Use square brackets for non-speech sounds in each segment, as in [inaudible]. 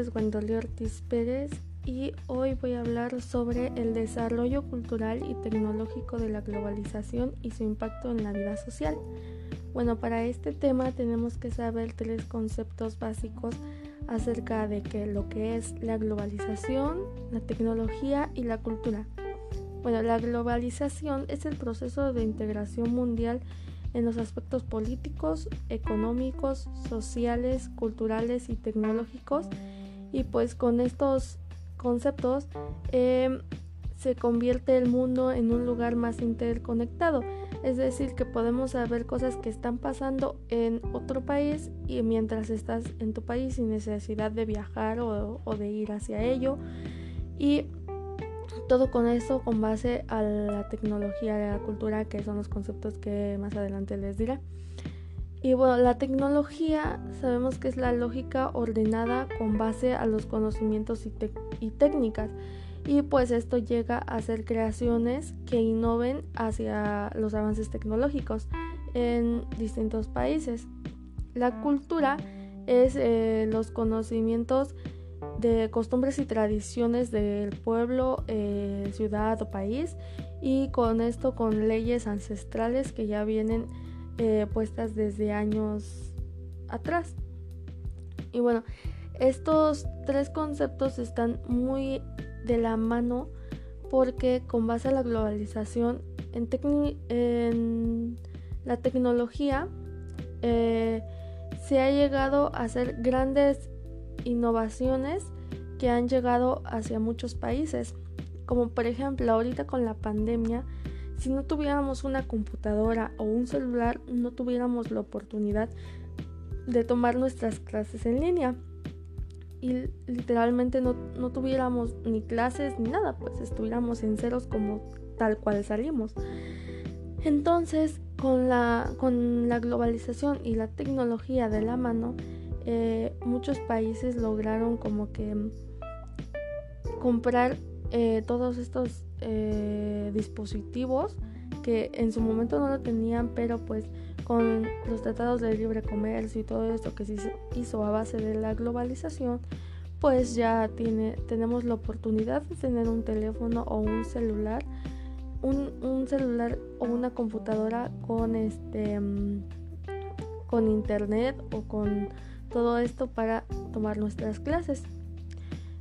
es Ortiz Pérez y hoy voy a hablar sobre el desarrollo cultural y tecnológico de la globalización y su impacto en la vida social. Bueno, para este tema tenemos que saber tres conceptos básicos acerca de que lo que es la globalización, la tecnología y la cultura. Bueno, la globalización es el proceso de integración mundial en los aspectos políticos, económicos, sociales, culturales y tecnológicos. Y pues con estos conceptos em, se convierte el mundo en un lugar más interconectado. Es decir, que podemos saber cosas que están pasando en otro país y mientras estás en tu país sin necesidad de viajar o, de ir hacia ello. Y todo con eso con base a la tecnología, a la cultura, que son los conceptos que más adelante les diré. Y bueno, la tecnología sabemos que es la lógica ordenada con base a los conocimientos y, técnicas. Y pues esto llega a ser creaciones que innoven hacia los avances tecnológicos en distintos países. La cultura es eh, los conocimientos de costumbres y tradiciones del pueblo, eh, ciudad o país y con esto con leyes ancestrales que ya vienen eh, puestas desde años atrás. Y bueno, estos tres conceptos están muy de la mano porque con base a la globalización en, la tecnología eh, se ha llegado a hacer grandes innovaciones que han llegado hacia muchos países. Como por ejemplo ahorita con la pandemia, si no tuviéramos una computadora o un celular, no tuviéramos la oportunidad de tomar nuestras clases en línea. Y literalmente no, no tuviéramos ni clases ni nada, pues estuviéramos en ceros como tal cual salimos. Entonces, con la, con la globalización y la tecnología de la mano, eh, muchos países lograron como que comprar eh, todos estos eh, dispositivos que en su momento no lo tenían, pero pues con los tratados de libre comercio y todo esto que se hizo a base de la globalización, pues ya tiene, tenemos la oportunidad de tener un teléfono o un celular, un, un celular o una computadora con este mm, con internet o con todo esto para tomar nuestras clases.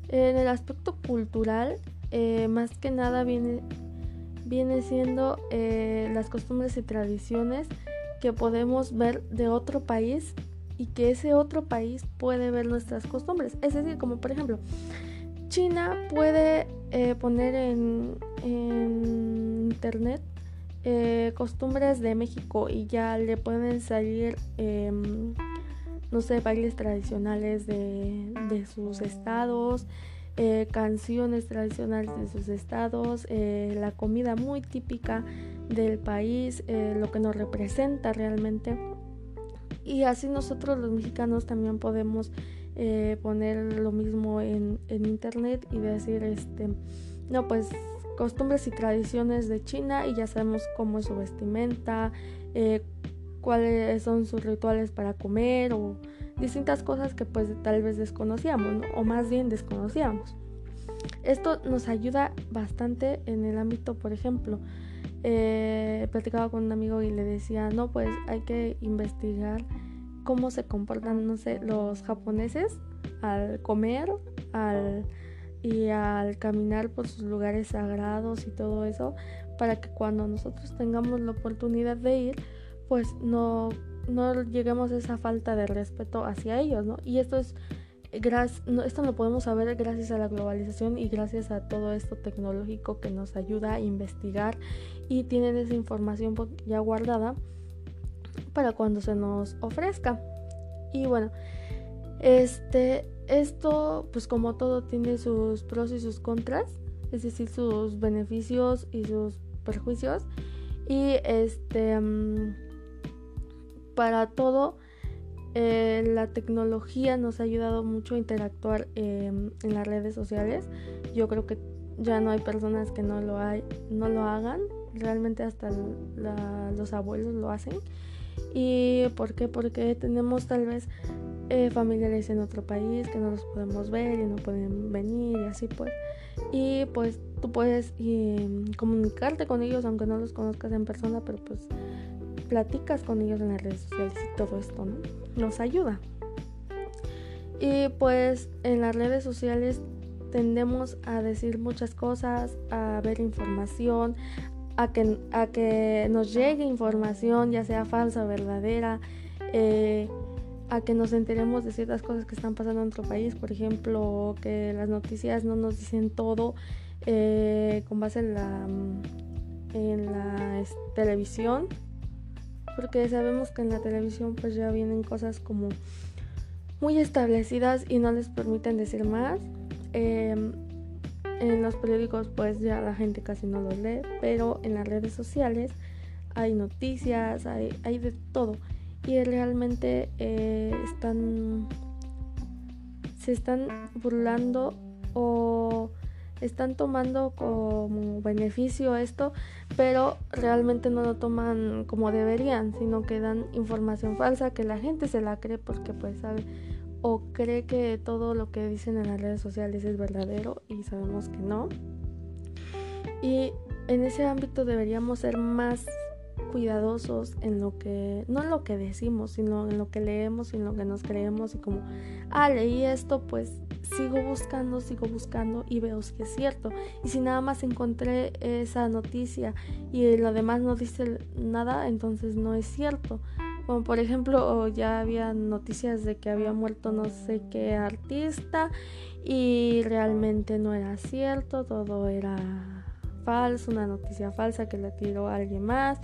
En el aspecto cultural, eh, más que nada viene, viene siendo eh, las costumbres y tradiciones que podemos ver de otro país y que ese otro país puede ver nuestras costumbres. Es decir, como por ejemplo, China puede eh, poner en, internet costumbres de México y ya le pueden salir em, no sé, bailes tradicionales de, sus estados, eh, canciones tradicionales de sus estados, eh, la comida muy típica del país, eh, lo que nos representa realmente. Y así nosotros los mexicanos también podemos poner lo mismo en, en, internet y decir, este, no, pues costumbres y tradiciones de China y ya sabemos cómo es su vestimenta, cuáles son sus rituales para comer o distintas cosas que pues tal vez desconocíamos o más bien desconocíamos. Esto nos ayuda bastante en el ámbito, por ejemplo, eh, platicaba con un amigo y le decía, no, pues hay que investigar cómo se comportan, no sé, los japoneses al comer, al y al caminar por sus lugares sagrados y todo eso, para que cuando nosotros tengamos la oportunidad de ir, pues no, no lleguemos a esa falta de respeto hacia ellos, ¿no? Y esto es no, esto lo podemos saber gracias a la globalización y gracias a todo esto tecnológico que nos ayuda a investigar y tienen esa información ya guardada para cuando se nos ofrezca. Y bueno, este esto pues como todo tiene sus pros y sus contras, es decir, sus beneficios y sus perjuicios y este mm, para todo eh, la tecnología nos ha ayudado mucho a interactuar em, en las redes sociales. Yo creo que ya no hay personas que no lo, hay, no lo hagan. Realmente hasta los abuelos lo hacen. ¿Y por qué? Porque tenemos tal vez eh, familiares en otro país que no los podemos ver y no pueden venir y así pues. Y pues tú puedes em, comunicarte con ellos aunque no los conozcas en persona, pero pues platicas con ellos en las redes sociales y todo esto, ¿no? Nos ayuda. Y pues en las redes sociales tendemos a decir muchas cosas, a ver información, a que, a que nos llegue información, ya sea falsa o verdadera, eh, a que nos enteremos de ciertas cosas que están pasando en nuestro país, por ejemplo, que las noticias no nos dicen todo eh, con base en la, en la televisión, porque sabemos que en la televisión pues ya vienen cosas como muy establecidas y no les permiten decir más. Em, en los periódicos pues ya la gente casi no los lee, pero en las redes sociales hay noticias, hay, hay de todo. Y realmente eh, están se están burlando o están tomando como beneficio esto, pero realmente no lo toman como deberían, sino que dan información falsa que la gente se la cree porque pues sabe o cree que todo lo que dicen en las redes sociales es verdadero y sabemos que no. Y en ese ámbito deberíamos ser más cuidadosos en lo que, no en lo que decimos, sino en lo que leemos y en lo que nos creemos y como, ah, leí esto, pues sigo buscando, sigo buscando y veo que es cierto. Y si nada más encontré esa noticia y lo demás no dice nada, entonces no es cierto. Como por ejemplo, ya había noticias de que había muerto no sé qué artista y realmente no era cierto, todo era falso, una noticia falsa que le tiró a alguien más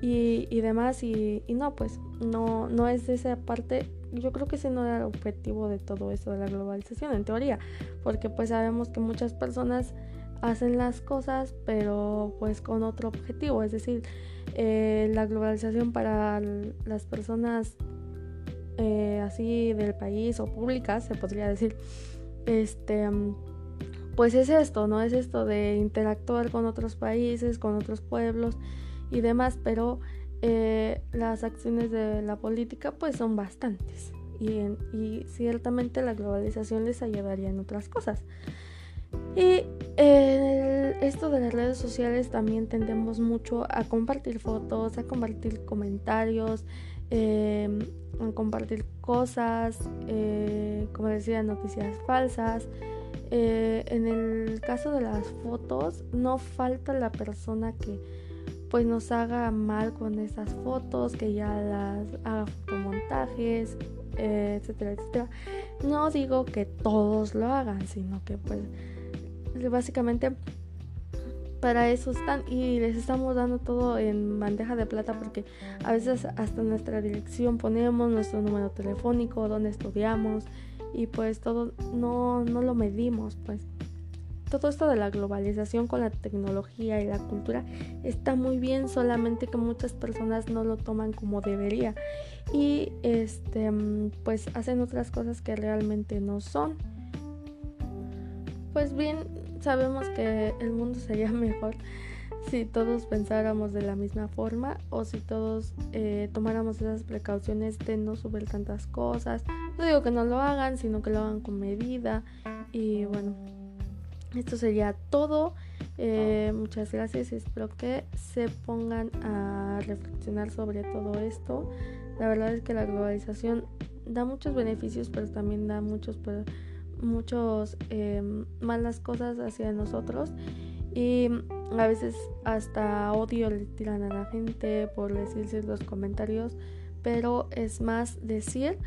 y, y demás. Y, y, no, pues no, no es esa parte. Yo creo que ese no era el objetivo de todo esto de la globalización, en teoría, porque pues sabemos que muchas personas hacen las cosas, pero pues con otro objetivo, es decir, eh, la globalización para las personas eh, así del país o públicas, se podría decir, este, pues es esto, ¿no? Es esto de interactuar con otros países, con otros pueblos y demás, pero eh, las acciones de la política pues son bastantes y, ciertamente la globalización les ayudaría en otras cosas. Y esto de las redes sociales también tendemos mucho a compartir fotos, a compartir comentarios, em, a compartir cosas, eh, como decía, noticias falsas. Eh, en el caso de las fotos, no falta la persona que pues nos haga mal con esas fotos, que ya las haga fotomontajes, eh, etcétera, etcétera. No digo que todos lo hagan, sino que pues básicamente para eso están y les estamos dando todo en bandeja de plata porque a veces hasta nuestra dirección ponemos nuestro número telefónico, donde estudiamos y pues todo no, no lo medimos pues. Todo esto de la globalización con la tecnología y la cultura está muy bien, solamente que muchas personas no lo toman como debería y este pues hacen otras cosas que realmente no son. Pues bien, sabemos que el mundo sería [laughs] mejor si todos pensáramos de la misma forma o si todos eh, tomáramos esas precauciones de no subir tantas cosas. No digo que no lo hagan, sino que lo hagan con medida. Y bueno, esto sería todo. Eh, muchas gracias espero que se pongan a reflexionar sobre todo esto. La verdad es que la globalización da muchos beneficios, pero también da muchos muchos em, malas cosas hacia nosotros y a veces hasta odio le tiran a la gente por decir ciertos comentarios, pero es más decir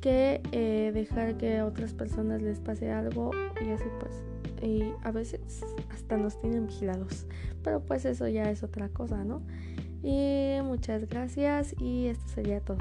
que eh, dejar que a otras personas les pase algo y así pues y a veces hasta nos tienen vigilados. Pero pues eso ya es otra cosa no y muchas gracias y esto sería todo